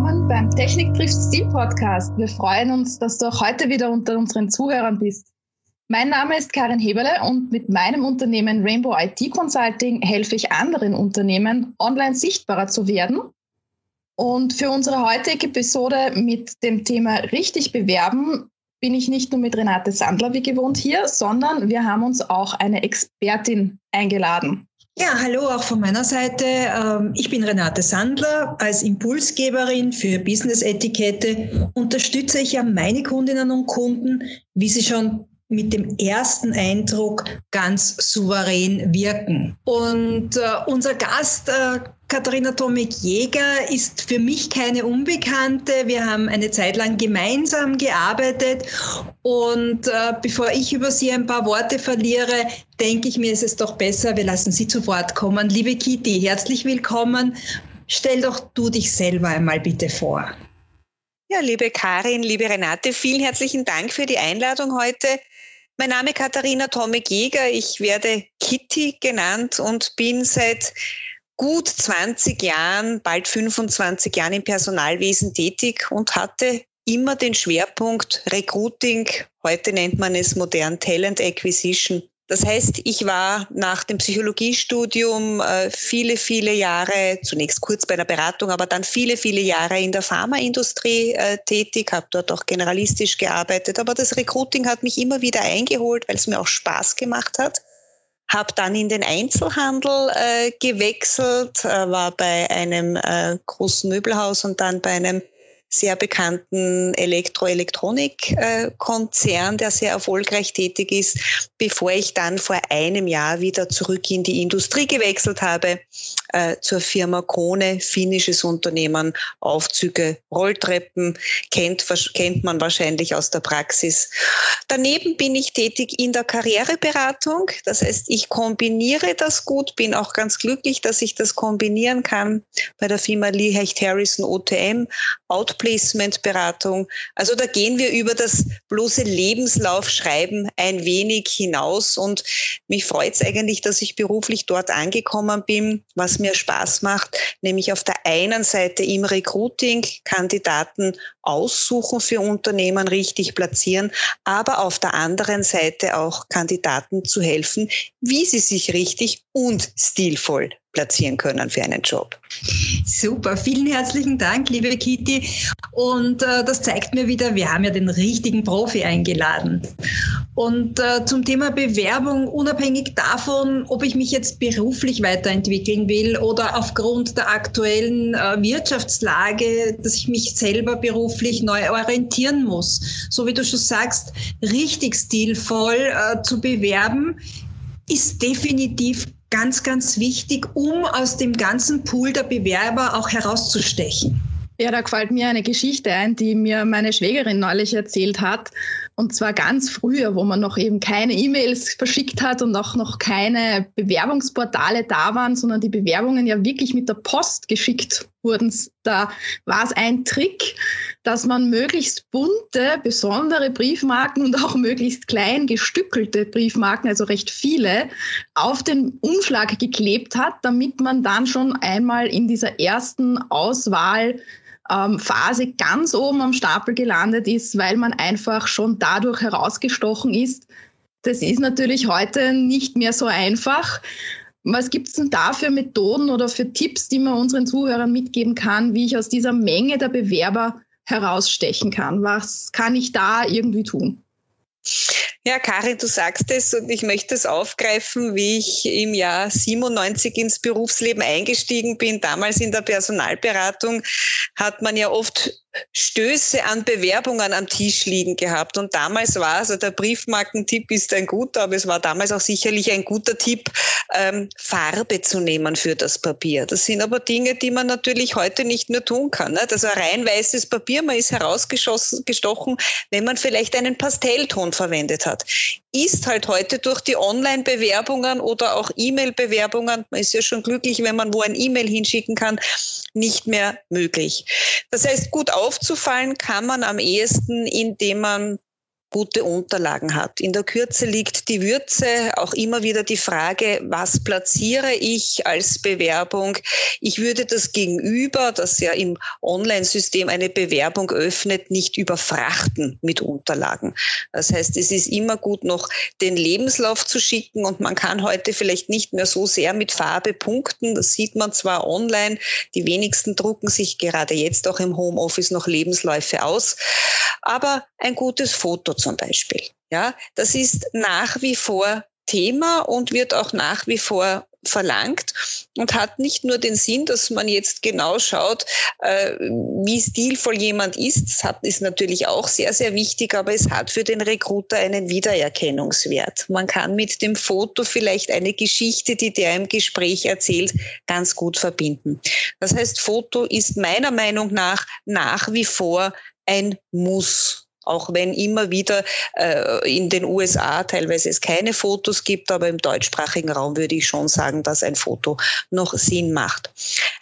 willkommen beim Technik trifft Stil Podcast. Wir freuen uns, dass du auch heute wieder unter unseren Zuhörern bist. Mein Name ist Karin Heberle und mit meinem Unternehmen Rainbow IT Consulting helfe ich anderen Unternehmen, online sichtbarer zu werden. Und für unsere heutige Episode mit dem Thema richtig bewerben bin ich nicht nur mit Renate Sandler wie gewohnt hier, sondern wir haben uns auch eine Expertin eingeladen. Ja, hallo auch von meiner Seite. Ähm, ich bin Renate Sandler. Als Impulsgeberin für Business-Etikette unterstütze ich ja meine Kundinnen und Kunden, wie sie schon mit dem ersten Eindruck ganz souverän wirken. Und äh, unser Gast, äh, Katharina Tomek-Jäger, ist für mich keine Unbekannte. Wir haben eine Zeit lang gemeinsam gearbeitet. Und äh, bevor ich über Sie ein paar Worte verliere, denke ich mir, ist es doch besser, wir lassen Sie zu Wort kommen. Liebe Kitty, herzlich willkommen. Stell doch du dich selber einmal bitte vor. Ja, liebe Karin, liebe Renate, vielen herzlichen Dank für die Einladung heute. Mein Name ist Katharina Tomek-Jäger. Ich werde Kitty genannt und bin seit gut 20 Jahren, bald 25 Jahren im Personalwesen tätig und hatte immer den Schwerpunkt Recruiting. Heute nennt man es modern Talent Acquisition das heißt, ich war nach dem Psychologiestudium äh, viele, viele Jahre, zunächst kurz bei einer Beratung, aber dann viele, viele Jahre in der Pharmaindustrie äh, tätig, habe dort auch generalistisch gearbeitet. Aber das Recruiting hat mich immer wieder eingeholt, weil es mir auch Spaß gemacht hat habe dann in den Einzelhandel äh, gewechselt, war bei einem großen Möbelhaus und dann bei einem sehr bekannten Elektro-Elektronik-Konzern, der sehr erfolgreich tätig ist, bevor ich dann vor einem Jahr wieder zurück in die Industrie gewechselt habe, äh, zur Firma Krone, finnisches Unternehmen, Aufzüge, Rolltreppen, kennt, kennt man wahrscheinlich aus der Praxis. Daneben bin ich tätig in der Karriereberatung. Das heißt, ich kombiniere das gut, bin auch ganz glücklich, dass ich das kombinieren kann bei der Firma Lee Hecht Harrison OTM, Outplacement-Beratung. Also da gehen wir über das bloße Lebenslaufschreiben ein wenig hinaus und mich freut es eigentlich, dass ich beruflich dort angekommen bin, was mir Spaß macht, nämlich auf der einen Seite im Recruiting Kandidaten aussuchen für Unternehmen, richtig platzieren, aber auf der anderen Seite auch Kandidaten zu helfen, wie sie sich richtig und stilvoll platzieren können für einen Job. Super, vielen herzlichen Dank, liebe Kitty. Und äh, das zeigt mir wieder, wir haben ja den richtigen Profi eingeladen. Und äh, zum Thema Bewerbung, unabhängig davon, ob ich mich jetzt beruflich weiterentwickeln will oder aufgrund der aktuellen äh, Wirtschaftslage, dass ich mich selber beruflich neu orientieren muss. So wie du schon sagst, richtig stilvoll äh, zu bewerben, ist definitiv ganz, ganz wichtig, um aus dem ganzen Pool der Bewerber auch herauszustechen. Ja, da gefällt mir eine Geschichte ein, die mir meine Schwägerin neulich erzählt hat. Und zwar ganz früher, wo man noch eben keine E-Mails verschickt hat und auch noch keine Bewerbungsportale da waren, sondern die Bewerbungen ja wirklich mit der Post geschickt wurden. Da war es ein Trick, dass man möglichst bunte, besondere Briefmarken und auch möglichst klein gestückelte Briefmarken, also recht viele, auf den Umschlag geklebt hat, damit man dann schon einmal in dieser ersten Auswahl Phase ganz oben am Stapel gelandet ist, weil man einfach schon dadurch herausgestochen ist. Das ist natürlich heute nicht mehr so einfach. Was gibt es denn da für Methoden oder für Tipps, die man unseren Zuhörern mitgeben kann, wie ich aus dieser Menge der Bewerber herausstechen kann? Was kann ich da irgendwie tun? Ja, Karin, du sagst es und ich möchte es aufgreifen, wie ich im Jahr 97 ins Berufsleben eingestiegen bin. Damals in der Personalberatung hat man ja oft Stöße an Bewerbungen am Tisch liegen gehabt. Und damals war, also der Briefmarkentipp ist ein guter, aber es war damals auch sicherlich ein guter Tipp, ähm, Farbe zu nehmen für das Papier. Das sind aber Dinge, die man natürlich heute nicht mehr tun kann. Ne? Also rein weißes Papier, man ist herausgestochen, wenn man vielleicht einen Pastellton verwendet hat. Ist halt heute durch die Online-Bewerbungen oder auch E-Mail-Bewerbungen, man ist ja schon glücklich, wenn man wo ein E-Mail hinschicken kann, nicht mehr möglich. Das heißt, gut aufzufallen kann man am ehesten, indem man gute Unterlagen hat. In der Kürze liegt die Würze, auch immer wieder die Frage, was platziere ich als Bewerbung? Ich würde das Gegenüber, das ja im Online-System eine Bewerbung öffnet, nicht überfrachten mit Unterlagen. Das heißt, es ist immer gut, noch den Lebenslauf zu schicken und man kann heute vielleicht nicht mehr so sehr mit Farbe punkten. Das sieht man zwar online, die wenigsten drucken sich gerade jetzt auch im Homeoffice noch Lebensläufe aus, aber ein gutes Foto zum Beispiel. Ja, das ist nach wie vor Thema und wird auch nach wie vor verlangt und hat nicht nur den Sinn, dass man jetzt genau schaut, äh, wie stilvoll jemand ist. Das hat, ist natürlich auch sehr, sehr wichtig, aber es hat für den Recruiter einen Wiedererkennungswert. Man kann mit dem Foto vielleicht eine Geschichte, die der im Gespräch erzählt, ganz gut verbinden. Das heißt, Foto ist meiner Meinung nach nach wie vor ein Muss auch wenn immer wieder äh, in den USA teilweise es keine Fotos gibt, aber im deutschsprachigen Raum würde ich schon sagen, dass ein Foto noch Sinn macht.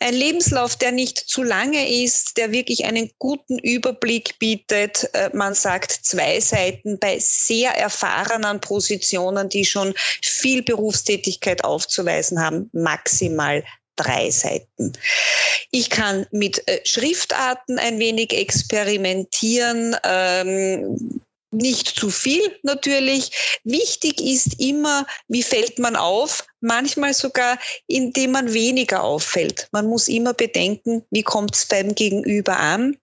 Ein Lebenslauf, der nicht zu lange ist, der wirklich einen guten Überblick bietet. Äh, man sagt zwei Seiten bei sehr erfahrenen Positionen, die schon viel Berufstätigkeit aufzuweisen haben, maximal drei Seiten. Ich kann mit äh, Schriftarten ein wenig experimentieren. Ähm, nicht zu viel natürlich. Wichtig ist immer, wie fällt man auf? Manchmal sogar, indem man weniger auffällt. Man muss immer bedenken, wie kommt es beim Gegenüber an?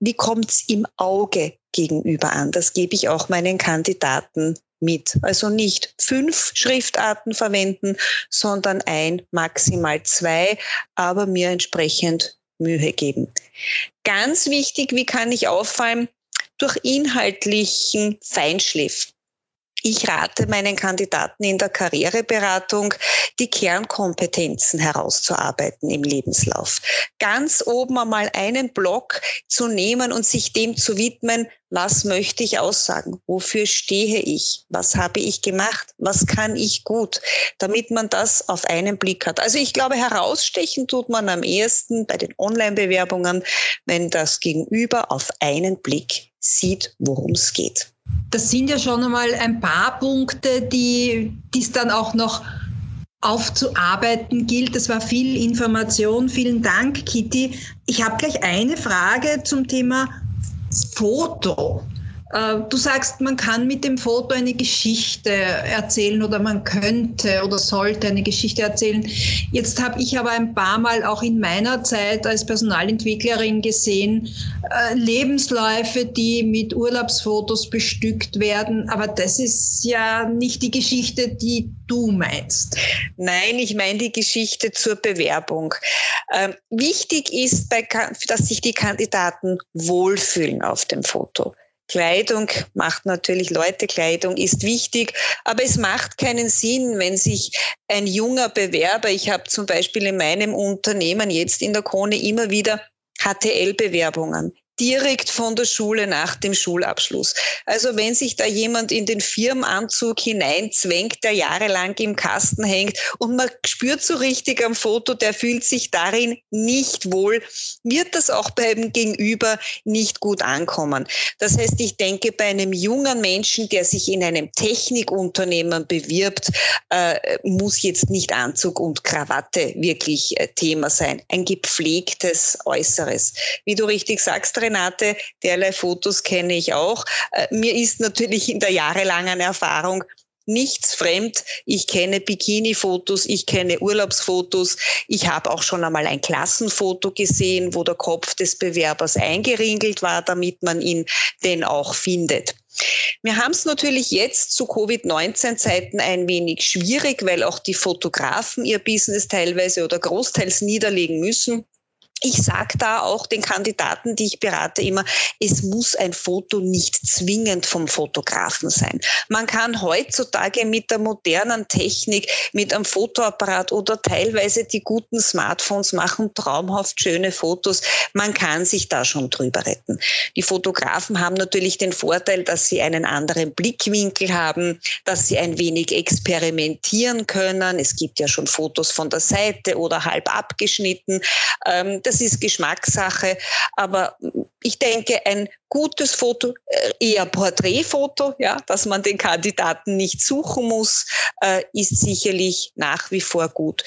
Wie kommt es im Auge gegenüber an? Das gebe ich auch meinen Kandidaten mit. Also nicht fünf Schriftarten verwenden, sondern ein, maximal zwei, aber mir entsprechend Mühe geben. Ganz wichtig, wie kann ich auffallen? Durch inhaltlichen Feinschliff. Ich rate meinen Kandidaten in der Karriereberatung, die Kernkompetenzen herauszuarbeiten im Lebenslauf. Ganz oben einmal einen Block zu nehmen und sich dem zu widmen, was möchte ich aussagen? Wofür stehe ich? Was habe ich gemacht? Was kann ich gut? Damit man das auf einen Blick hat. Also ich glaube, herausstechen tut man am ehesten bei den Online-Bewerbungen, wenn das Gegenüber auf einen Blick sieht, worum es geht. Das sind ja schon einmal ein paar Punkte, die es dann auch noch aufzuarbeiten gilt. Das war viel Information. Vielen Dank, Kitty. Ich habe gleich eine Frage zum Thema Foto. Äh, du sagst, man kann mit dem Foto eine Geschichte erzählen oder man könnte oder sollte eine Geschichte erzählen. Jetzt habe ich aber ein paar Mal auch in meiner Zeit als Personalentwicklerin gesehen, äh, Lebensläufe, die mit Urlaubsfotos bestückt werden. Aber das ist ja nicht die Geschichte, die du meinst. Nein, ich meine die Geschichte zur Bewerbung. Ähm, wichtig ist, dass sich die Kandidaten wohlfühlen auf dem Foto. Kleidung macht natürlich Leute, Kleidung ist wichtig, aber es macht keinen Sinn, wenn sich ein junger Bewerber, ich habe zum Beispiel in meinem Unternehmen jetzt in der Krone immer wieder HTL-Bewerbungen direkt von der Schule nach dem Schulabschluss. Also wenn sich da jemand in den Firmenanzug hineinzwängt, der jahrelang im Kasten hängt und man spürt so richtig am Foto, der fühlt sich darin nicht wohl, wird das auch beim Gegenüber nicht gut ankommen. Das heißt, ich denke, bei einem jungen Menschen, der sich in einem Technikunternehmen bewirbt, äh, muss jetzt nicht Anzug und Krawatte wirklich äh, Thema sein. Ein gepflegtes Äußeres. Wie du richtig sagst, Renate, derlei Fotos kenne ich auch. Äh, mir ist natürlich in der jahrelangen Erfahrung nichts fremd. Ich kenne Bikini-Fotos, ich kenne Urlaubsfotos. Ich habe auch schon einmal ein Klassenfoto gesehen, wo der Kopf des Bewerbers eingeringelt war, damit man ihn denn auch findet. Wir haben es natürlich jetzt zu Covid-19-Zeiten ein wenig schwierig, weil auch die Fotografen ihr Business teilweise oder großteils niederlegen müssen ich sage da auch den Kandidaten, die ich berate, immer, es muss ein Foto nicht zwingend vom Fotografen sein. Man kann heutzutage mit der modernen Technik, mit einem Fotoapparat oder teilweise die guten Smartphones machen traumhaft schöne Fotos. Man kann sich da schon drüber retten. Die Fotografen haben natürlich den Vorteil, dass sie einen anderen Blickwinkel haben, dass sie ein wenig experimentieren können. Es gibt ja schon Fotos von der Seite oder halb abgeschnitten. Ähm, das das ist Geschmackssache. Aber ich denke, ein gutes Foto, äh, eher Porträtfoto, ja, dass man den Kandidaten nicht suchen muss, äh, ist sicherlich nach wie vor gut.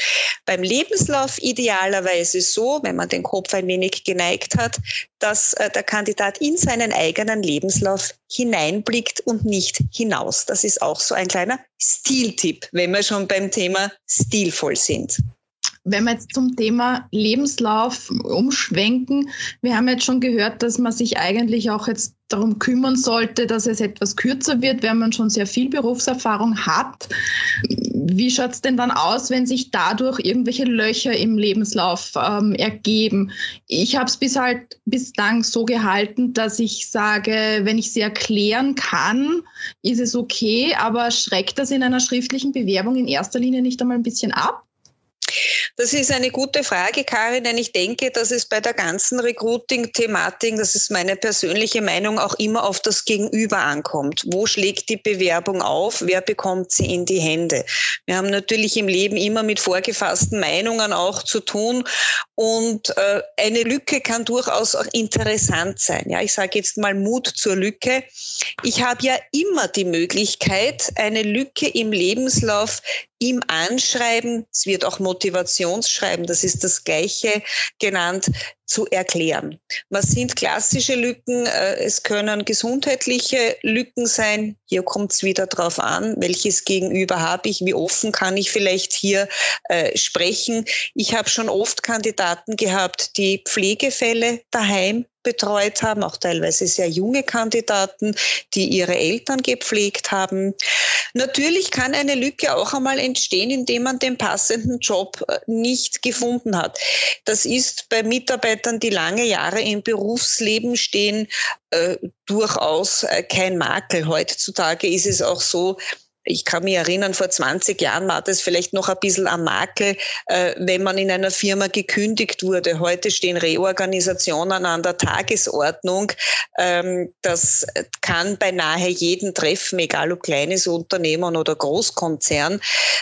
Beim Lebenslauf idealerweise so, wenn man den Kopf ein wenig geneigt hat, dass äh, der Kandidat in seinen eigenen Lebenslauf hineinblickt und nicht hinaus. Das ist auch so ein kleiner Stiltipp, wenn wir schon beim Thema stilvoll sind wenn wir jetzt zum Thema Lebenslauf umschwenken, wir haben jetzt schon gehört, dass man sich eigentlich auch jetzt darum kümmern sollte, dass es etwas kürzer wird, wenn man schon sehr viel Berufserfahrung hat. Wie schaut es denn dann aus, wenn sich dadurch irgendwelche Löcher im Lebenslauf ähm, ergeben? Ich habe es bis halt bislang so gehalten, dass ich sage, wenn ich sie erklären kann, ist es okay, aber schreckt das in einer schriftlichen Bewerbung in erster Linie nicht einmal ein bisschen ab? Das ist eine gute Frage, Karin, denn ich denke, dass es bei der ganzen Recruiting-Thematik, das ist meine persönliche Meinung, auch immer auf das Gegenüber ankommt. Wo schlägt die Bewerbung auf? Wer bekommt sie in die Hände? Wir haben natürlich im Leben immer mit vorgefassten Meinungen auch zu tun und äh, eine Lücke kann durchaus auch interessant sein. Ja, ich sage jetzt mal Mut zur Lücke. Ich habe ja immer die Möglichkeit, eine Lücke im Lebenslauf im Anschreiben, es wird auch Motivationsschreiben, das ist das gleiche genannt, zu erklären. Was sind klassische Lücken? Äh, es können gesundheitliche Lücken sein. Hier kommt es wieder drauf an, welches Gegenüber habe ich, wie offen kann ich vielleicht hier äh, sprechen. Ich habe schon oft Kandidaten gehabt, die Pflegefälle daheim betreut haben, auch teilweise sehr junge Kandidaten, die ihre Eltern gepflegt haben. Natürlich kann eine Lücke auch einmal entstehen, indem man den passenden Job äh, nicht gefunden hat. Das ist bei Mitarbeitern, die lange Jahre im Berufsleben stehen, äh, durchaus äh, kein Makel. Heutzutage ist es auch so, ich kann mich erinnern, vor 20 Jahren war das vielleicht noch ein bisschen am Makel, äh, wenn man in einer Firma gekündigt wurde. Heute stehen Reorganisationen an der Tagesordnung. Ähm, das kann beinahe jeden treffen, egal ob kleines Unternehmen oder Großkonzern.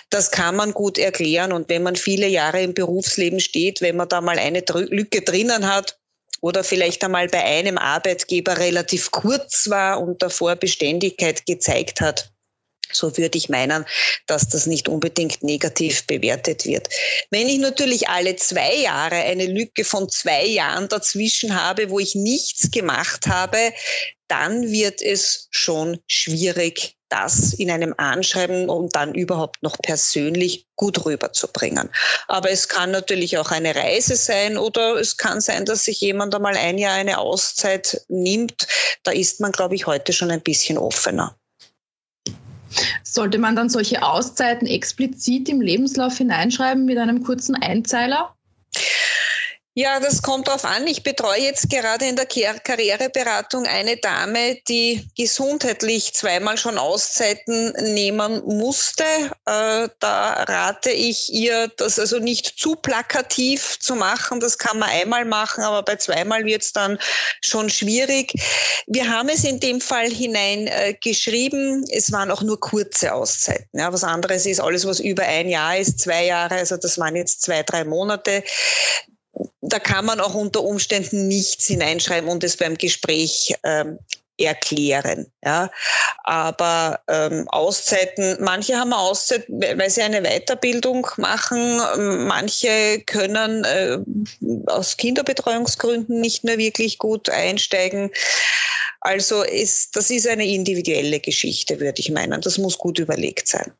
Das kann man gut erklären. Und wenn man viele Jahre im Berufsleben steht, wenn man da mal eine Lücke drinnen hat, oder vielleicht einmal bei einem Arbeitgeber relativ kurz war und davor Beständigkeit gezeigt hat, so würde ich meinen, dass das nicht unbedingt negativ bewertet wird. Wenn ich natürlich alle zwei Jahre eine Lücke von zwei Jahren dazwischen habe, wo ich nichts gemacht habe, dann wird es schon schwierig, das in einem Anschreiben und dann überhaupt noch persönlich gut rüberzubringen. Aber es kann natürlich auch eine Reise sein oder es kann sein, dass sich jemand einmal ein Jahr eine Auszeit nimmt. Da ist man, glaube ich, heute schon ein bisschen offener. Sollte man dann solche Auszeiten explizit im Lebenslauf hineinschreiben mit einem kurzen Einzeiler? Ja, das kommt darauf an. Ich betreue jetzt gerade in der Karriereberatung eine Dame, die gesundheitlich zweimal schon Auszeiten nehmen musste. Äh, da rate ich ihr, das also nicht zu plakativ zu machen. Das kann man einmal machen, aber bei zweimal wird es dann schon schwierig. Wir haben es in dem Fall hineingeschrieben. Äh, es waren auch nur kurze Auszeiten. Ja, was anderes ist alles, was über ein Jahr ist, zwei Jahre. Also das waren jetzt zwei, drei Monate da kann man auch unter Umständen nichts hineinschreiben und es beim Gespräch ähm, erklären. Ja. Aber ähm, Auszeiten, manche haben Auszeit, weil sie eine Weiterbildung machen, manche können äh, aus Kinderbetreuungsgründen nicht mehr wirklich gut einsteigen. Also ist, das ist eine individuelle Geschichte, würde ich meinen. Das muss gut überlegt sein.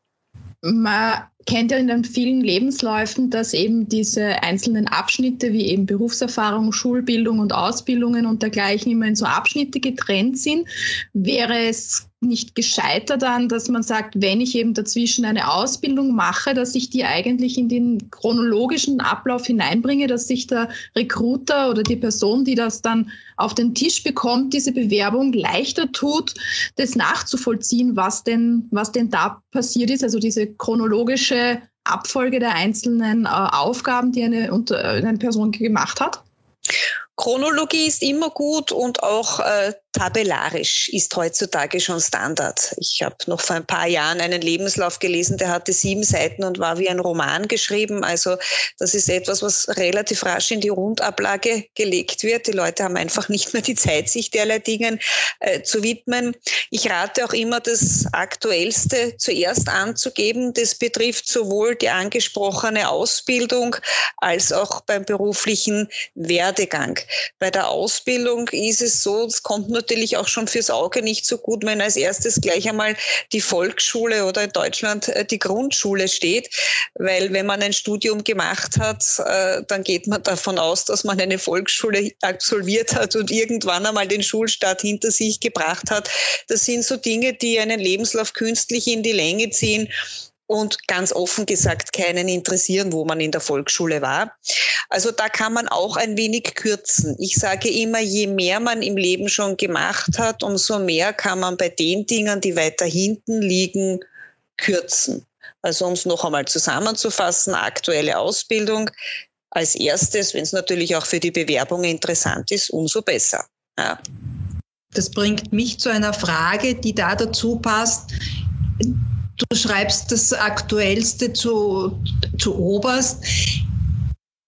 Man kennt ja in den vielen Lebensläufen, dass eben diese einzelnen Abschnitte wie eben Berufserfahrung, Schulbildung und Ausbildungen und dergleichen immer in so Abschnitte getrennt sind. Wäre es nicht gescheiter dann, dass man sagt, wenn ich eben dazwischen eine Ausbildung mache, dass ich die eigentlich in den chronologischen Ablauf hineinbringe, dass sich der Recruiter oder die Person, die das dann auf den Tisch bekommt, diese Bewerbung leichter tut, das nachzuvollziehen, was denn, was denn da passiert ist, also diese chronologische Abfolge der einzelnen äh, Aufgaben, die eine, unter, eine Person gemacht hat? Chronologie ist immer gut und auch äh, tabellarisch ist heutzutage schon Standard. Ich habe noch vor ein paar Jahren einen Lebenslauf gelesen, der hatte sieben Seiten und war wie ein Roman geschrieben. Also das ist etwas, was relativ rasch in die Rundablage gelegt wird. Die Leute haben einfach nicht mehr die Zeit, sich derlei Dingen äh, zu widmen. Ich rate auch immer, das Aktuellste zuerst anzugeben. Das betrifft sowohl die angesprochene Ausbildung als auch beim beruflichen Werdegang. Bei der Ausbildung ist es so, es kommt natürlich auch schon fürs Auge nicht so gut, wenn als erstes gleich einmal die Volksschule oder in Deutschland äh, die Grundschule steht, weil wenn man ein Studium gemacht hat, äh, dann geht man davon aus, dass man eine Volksschule absolviert hat und irgendwann einmal den Schulstart hinter sich gebracht hat. Das sind so Dinge, die einen Lebenslauf künstlich in die Länge ziehen und ganz offen gesagt keinen interessieren, wo man in der Volksschule war. Also da kann man auch ein wenig kürzen. Ich sage immer, je mehr man im Leben schon gemacht hat, umso mehr kann man bei den Dingen, die weiter hinten liegen, kürzen. Also um es noch einmal zusammenzufassen, aktuelle Ausbildung als erstes, wenn es natürlich auch für die Bewerbung interessant ist, umso besser. Ja. Das bringt mich zu einer Frage, die da dazu passt Du schreibst das Aktuellste zu, zu Oberst.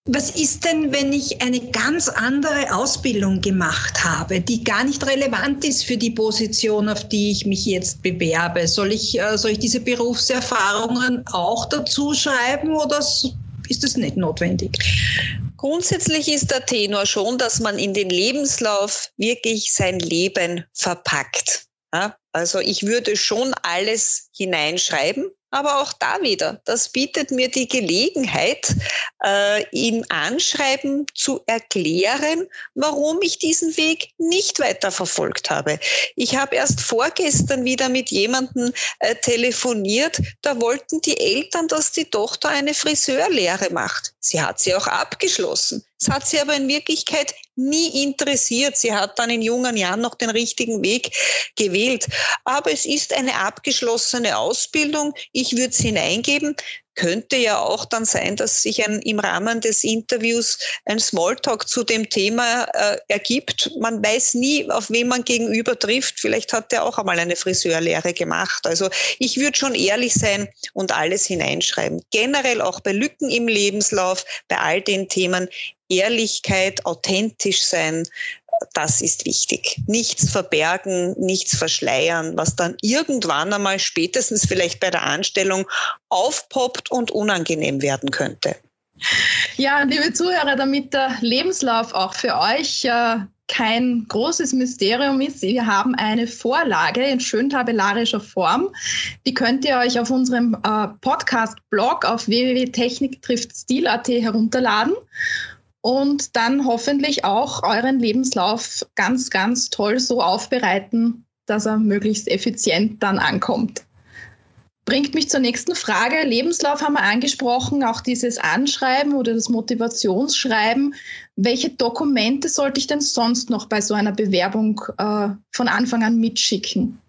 Was ist denn, wenn ich eine ganz andere Ausbildung gemacht habe, die gar nicht relevant ist für die Position, auf die ich mich jetzt bewerbe? Soll ich, äh, soll ich diese Berufserfahrungen auch dazu schreiben oder ist das nicht notwendig? Grundsätzlich ist der Tenor schon, dass man in den Lebenslauf wirklich sein Leben verpackt. Ja, also ich würde schon alles hineinschreiben, aber auch da wieder, das bietet mir die Gelegenheit, äh, im Anschreiben zu erklären, warum ich diesen Weg nicht weiter verfolgt habe. Ich habe erst vorgestern wieder mit jemandem äh, telefoniert, da wollten die Eltern, dass die Tochter eine Friseurlehre macht. Sie hat sie auch abgeschlossen. Es hat sie aber in Wirklichkeit nie interessiert. Sie hat dann in jungen Jahren noch den richtigen Weg gewählt. Aber es ist eine abgeschlossene Ausbildung. Ich würde es hineingeben. Könnte ja auch dann sein, dass sich ein, im Rahmen des Interviews ein Smalltalk zu dem Thema äh, ergibt. Man weiß nie, auf wen man gegenüber trifft. Vielleicht hat er auch einmal eine Friseurlehre gemacht. Also ich würde schon ehrlich sein und alles hineinschreiben. Generell auch bei Lücken im Lebenslauf, bei all den Themen Ehrlichkeit, authentisch sein, das ist wichtig. Nichts verbergen, nichts verschleiern, was dann irgendwann einmal spätestens vielleicht bei der Anstellung aufpoppt und unangenehm werden könnte. Ja, liebe Zuhörer, damit der Lebenslauf auch für euch äh, kein großes Mysterium ist, wir haben eine Vorlage in schön tabellarischer Form. Die könnt ihr euch auf unserem äh, Podcast-Blog auf www.techniktriftstil.at herunterladen und dann hoffentlich auch euren Lebenslauf ganz, ganz toll so aufbereiten, dass er möglichst effizient dann ankommt. Bringt mich zur nächsten Frage. Lebenslauf haben wir angesprochen, auch dieses Anschreiben oder das Motivationsschreiben. Welche Dokumente sollte ich denn sonst noch bei so einer Bewerbung äh, von Anfang an mitschicken?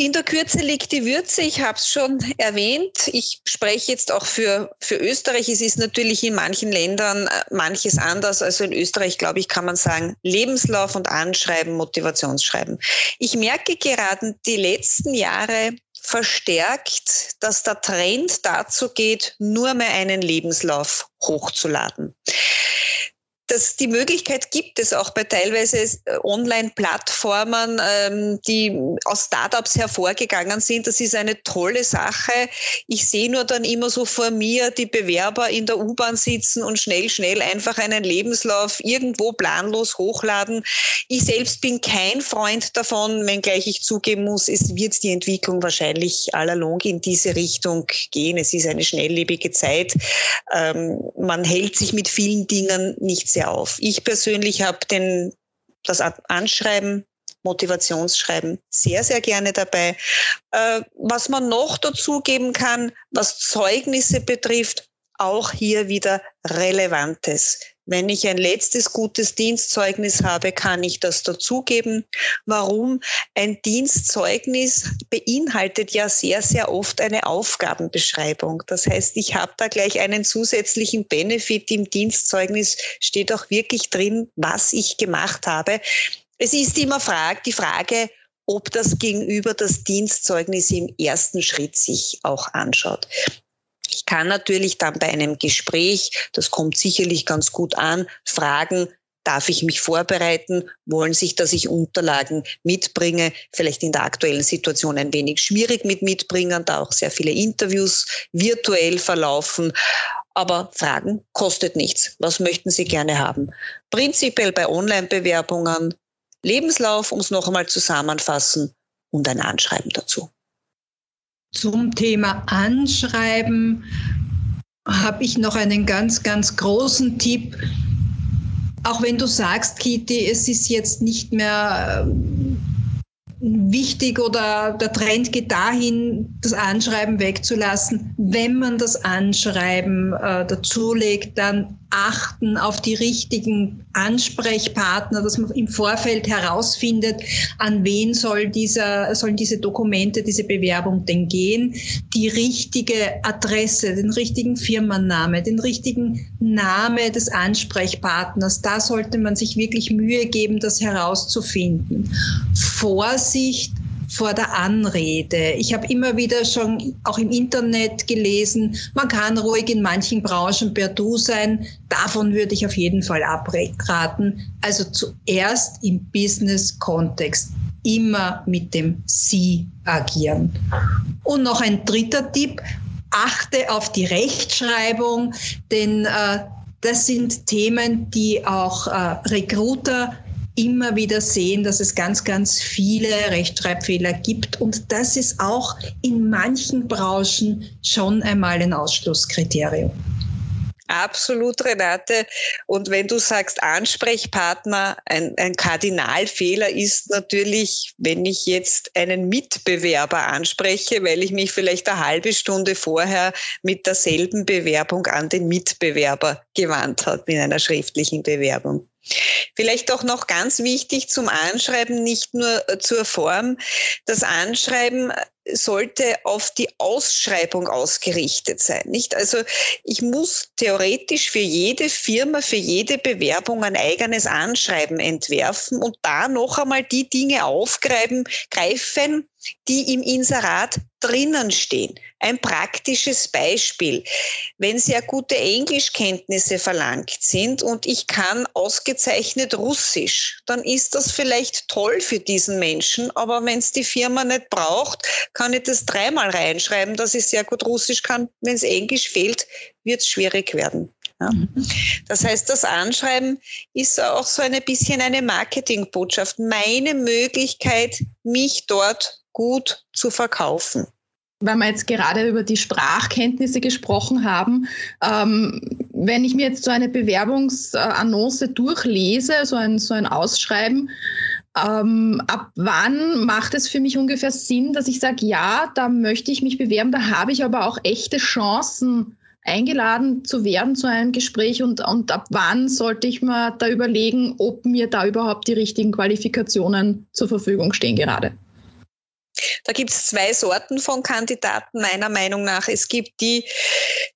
In der Kürze liegt die Würze. Ich habe es schon erwähnt. Ich spreche jetzt auch für, für Österreich. Es ist natürlich in manchen Ländern äh, manches anders. Also in Österreich, glaube ich, kann man sagen, Lebenslauf und Anschreiben, Motivationsschreiben. Ich merke gerade die letzten Jahre verstärkt, dass der Trend dazu geht, nur mehr einen Lebenslauf hochzuladen dass die Möglichkeit gibt es auch bei teilweise äh, Online-Plattformen, ähm, die aus Startups hervorgegangen sind. Das ist eine tolle Sache. Ich sehe nur dann immer so vor mir die Bewerber in der U-Bahn sitzen und schnell, schnell einfach einen Lebenslauf irgendwo planlos hochladen. Ich selbst bin kein Freund davon, wenngleich ich zugeben muss, es wird die Entwicklung wahrscheinlich allalong in diese Richtung gehen. Es ist eine schnelllebige Zeit. Ähm, man hält sich mit vielen Dingen nicht sehr sehr auf. Ich persönlich habe den das Anschreiben Motivationsschreiben sehr, sehr gerne dabei. Äh, was man noch dazugeben kann, was Zeugnisse betrifft, auch hier wieder Relevantes. Wenn ich ein letztes gutes Dienstzeugnis habe, kann ich das dazugeben. Warum? Ein Dienstzeugnis beinhaltet ja sehr, sehr oft eine Aufgabenbeschreibung. Das heißt, ich habe da gleich einen zusätzlichen Benefit im Dienstzeugnis, steht auch wirklich drin, was ich gemacht habe. Es ist immer Frage, die Frage, ob das Gegenüber das Dienstzeugnis im ersten Schritt sich auch anschaut. Ich kann natürlich dann bei einem Gespräch, das kommt sicherlich ganz gut an, fragen, darf ich mich vorbereiten? Wollen sich, dass ich Unterlagen mitbringe? Vielleicht in der aktuellen Situation ein wenig schwierig mit mitbringen, da auch sehr viele Interviews virtuell verlaufen. Aber Fragen kostet nichts. Was möchten Sie gerne haben? Prinzipiell bei Online-Bewerbungen Lebenslauf, um es noch einmal zusammenfassen, und ein Anschreiben dazu. Zum Thema Anschreiben habe ich noch einen ganz, ganz großen Tipp. Auch wenn du sagst, Kitty, es ist jetzt nicht mehr wichtig oder der Trend geht dahin, das Anschreiben wegzulassen. Wenn man das Anschreiben äh, dazulegt, dann achten auf die richtigen Ansprechpartner, dass man im Vorfeld herausfindet, an wen soll dieser, sollen diese Dokumente, diese Bewerbung denn gehen, die richtige Adresse, den richtigen Firmenname, den richtigen Name des Ansprechpartners. Da sollte man sich wirklich Mühe geben, das herauszufinden. Vorsicht vor der Anrede. Ich habe immer wieder schon auch im Internet gelesen, man kann ruhig in manchen Branchen per Du sein. Davon würde ich auf jeden Fall abraten. Also zuerst im Business-Kontext immer mit dem Sie agieren. Und noch ein dritter Tipp, achte auf die Rechtschreibung, denn äh, das sind Themen, die auch äh, Recruiter immer wieder sehen, dass es ganz, ganz viele Rechtschreibfehler gibt. Und das ist auch in manchen Branchen schon einmal ein Ausschlusskriterium. Absolut, Renate. Und wenn du sagst Ansprechpartner, ein, ein Kardinalfehler ist natürlich, wenn ich jetzt einen Mitbewerber anspreche, weil ich mich vielleicht eine halbe Stunde vorher mit derselben Bewerbung an den Mitbewerber gewandt habe in einer schriftlichen Bewerbung. Vielleicht auch noch ganz wichtig zum Anschreiben, nicht nur zur Form. Das Anschreiben sollte auf die Ausschreibung ausgerichtet sein, nicht? Also ich muss theoretisch für jede Firma, für jede Bewerbung ein eigenes Anschreiben entwerfen und da noch einmal die Dinge aufgreifen, greifen, die im Inserat drinnen stehen. Ein praktisches Beispiel. Wenn sehr gute Englischkenntnisse verlangt sind und ich kann ausgezeichnet Russisch, dann ist das vielleicht toll für diesen Menschen, aber wenn es die Firma nicht braucht, kann ich das dreimal reinschreiben, dass ich sehr gut Russisch kann. Wenn es Englisch fehlt, wird es schwierig werden. Ja. Das heißt, das Anschreiben ist auch so ein bisschen eine Marketingbotschaft, meine Möglichkeit, mich dort gut zu verkaufen weil wir jetzt gerade über die Sprachkenntnisse gesprochen haben, ähm, wenn ich mir jetzt so eine Bewerbungsannonce durchlese, so ein, so ein Ausschreiben, ähm, ab wann macht es für mich ungefähr Sinn, dass ich sage, ja, da möchte ich mich bewerben, da habe ich aber auch echte Chancen, eingeladen zu werden zu einem Gespräch und, und ab wann sollte ich mir da überlegen, ob mir da überhaupt die richtigen Qualifikationen zur Verfügung stehen gerade? Da gibt es zwei Sorten von Kandidaten meiner Meinung nach. Es gibt die,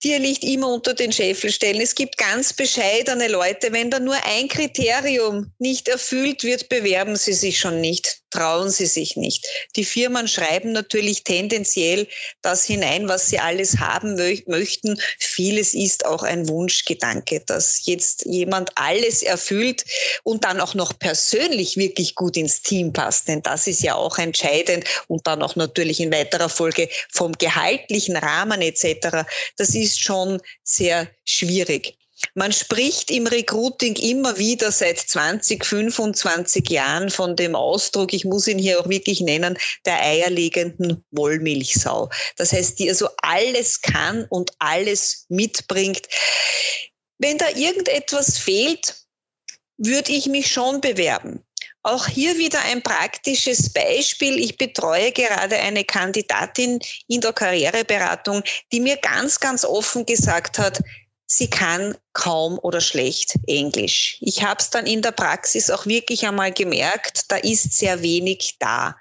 die ihr Licht immer unter den Scheffel stellen. Es gibt ganz bescheidene Leute. Wenn da nur ein Kriterium nicht erfüllt wird, bewerben sie sich schon nicht trauen sie sich nicht. Die Firmen schreiben natürlich tendenziell das hinein, was sie alles haben möchten. Vieles ist auch ein Wunschgedanke, dass jetzt jemand alles erfüllt und dann auch noch persönlich wirklich gut ins Team passt. Denn das ist ja auch entscheidend und dann auch natürlich in weiterer Folge vom gehaltlichen Rahmen etc. Das ist schon sehr schwierig. Man spricht im Recruiting immer wieder seit 20, 25 Jahren von dem Ausdruck, ich muss ihn hier auch wirklich nennen, der eierlegenden Wollmilchsau. Das heißt, die also alles kann und alles mitbringt. Wenn da irgendetwas fehlt, würde ich mich schon bewerben. Auch hier wieder ein praktisches Beispiel. Ich betreue gerade eine Kandidatin in der Karriereberatung, die mir ganz, ganz offen gesagt hat, sie kann kaum oder schlecht Englisch. Ich habe es dann in der Praxis auch wirklich einmal gemerkt, da ist sehr wenig da.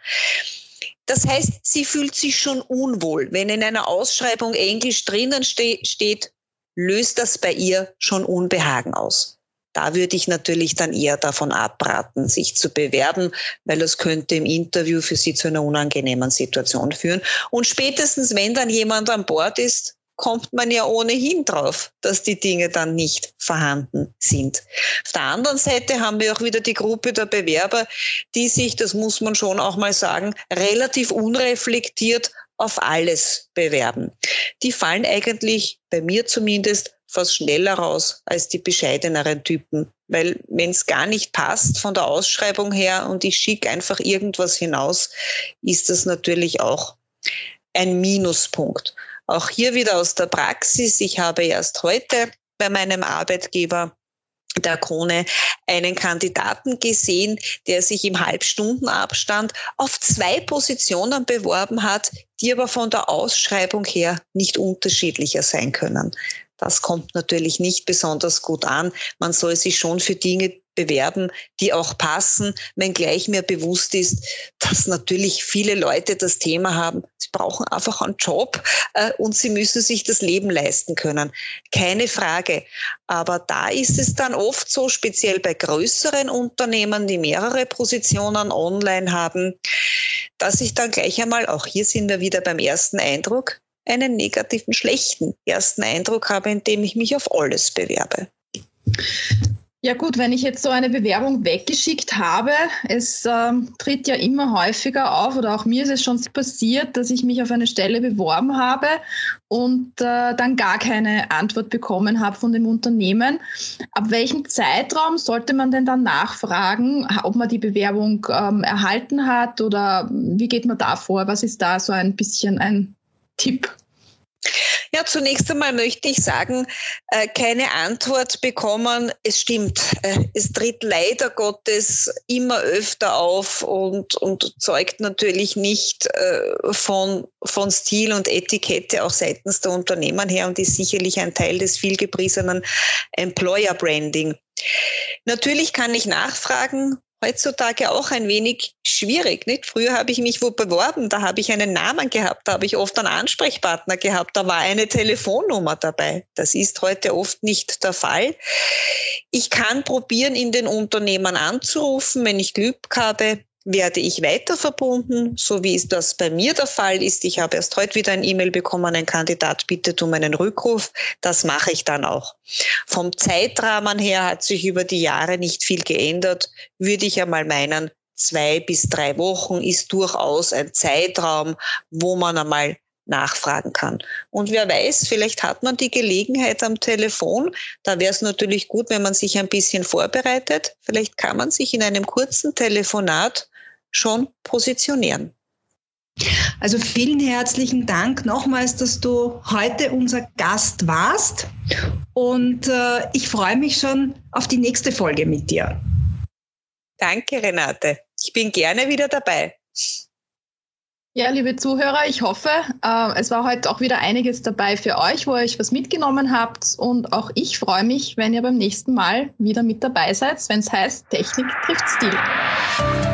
Das heißt, sie fühlt sich schon unwohl. Wenn in einer Ausschreibung Englisch drinnen ste steht, löst das bei ihr schon Unbehagen aus. Da würde ich natürlich dann eher davon abraten, sich zu bewerben, weil das könnte im Interview für sie zu einer unangenehmen Situation führen. Und spätestens, wenn dann jemand an Bord ist, kommt man ja ohnehin drauf, dass die Dinge dann nicht vorhanden sind. Auf der anderen Seite haben wir auch wieder die Gruppe der Bewerber, die sich, das muss man schon auch mal sagen, relativ unreflektiert auf alles bewerben. Die fallen eigentlich bei mir zumindest fast schneller raus als die bescheideneren Typen. Weil wenn es gar nicht passt von der Ausschreibung her und ich schicke einfach irgendwas hinaus, ist das natürlich auch ein Minuspunkt. Auch hier wieder aus der Praxis. Ich habe erst heute bei meinem Arbeitgeber der Krone einen Kandidaten gesehen, der sich im Halbstundenabstand auf zwei Positionen beworben hat, die aber von der Ausschreibung her nicht unterschiedlicher sein können. Das kommt natürlich nicht besonders gut an. Man soll sich schon für Dinge bewerben, die auch passen, wenngleich mir bewusst ist, dass natürlich viele Leute das Thema haben, sie brauchen einfach einen Job äh, und sie müssen sich das Leben leisten können. Keine Frage. Aber da ist es dann oft so, speziell bei größeren Unternehmen, die mehrere Positionen online haben, dass ich dann gleich einmal, auch hier sind wir wieder beim ersten Eindruck, einen negativen, schlechten ersten Eindruck habe, indem ich mich auf alles bewerbe. Ja gut, wenn ich jetzt so eine Bewerbung weggeschickt habe, es ähm, tritt ja immer häufiger auf oder auch mir ist es schon passiert, dass ich mich auf eine Stelle beworben habe und äh, dann gar keine Antwort bekommen habe von dem Unternehmen. Ab welchem Zeitraum sollte man denn dann nachfragen, ob man die Bewerbung ähm, erhalten hat oder wie geht man da vor? Was ist da so ein bisschen ein Tipp? Ja, zunächst einmal möchte ich sagen, äh, keine Antwort bekommen. Es stimmt. Äh, es tritt leider Gottes immer öfter auf und, und zeugt natürlich nicht äh, von, von Stil und Etikette auch seitens der Unternehmen her und ist sicherlich ein Teil des vielgepriesenen Employer Branding. Natürlich kann ich nachfragen, heutzutage auch ein wenig schwierig. Nicht? Früher habe ich mich wo beworben, da habe ich einen Namen gehabt, da habe ich oft einen Ansprechpartner gehabt, da war eine Telefonnummer dabei. Das ist heute oft nicht der Fall. Ich kann probieren, in den Unternehmen anzurufen, wenn ich Glück habe, werde ich weiter verbunden, so wie es das bei mir der Fall ist. Ich habe erst heute wieder ein E-Mail bekommen, ein Kandidat bittet um einen Rückruf. Das mache ich dann auch. Vom Zeitrahmen her hat sich über die Jahre nicht viel geändert, würde ich einmal meinen, zwei bis drei Wochen ist durchaus ein Zeitraum, wo man einmal nachfragen kann. Und wer weiß, vielleicht hat man die Gelegenheit am Telefon. Da wäre es natürlich gut, wenn man sich ein bisschen vorbereitet. Vielleicht kann man sich in einem kurzen Telefonat schon positionieren. Also vielen herzlichen Dank nochmals, dass du heute unser Gast warst. Und äh, ich freue mich schon auf die nächste Folge mit dir. Danke, Renate. Ich bin gerne wieder dabei. Ja, liebe Zuhörer, ich hoffe, äh, es war heute auch wieder einiges dabei für euch, wo ihr euch was mitgenommen habt. Und auch ich freue mich, wenn ihr beim nächsten Mal wieder mit dabei seid, wenn es heißt, Technik trifft Stil.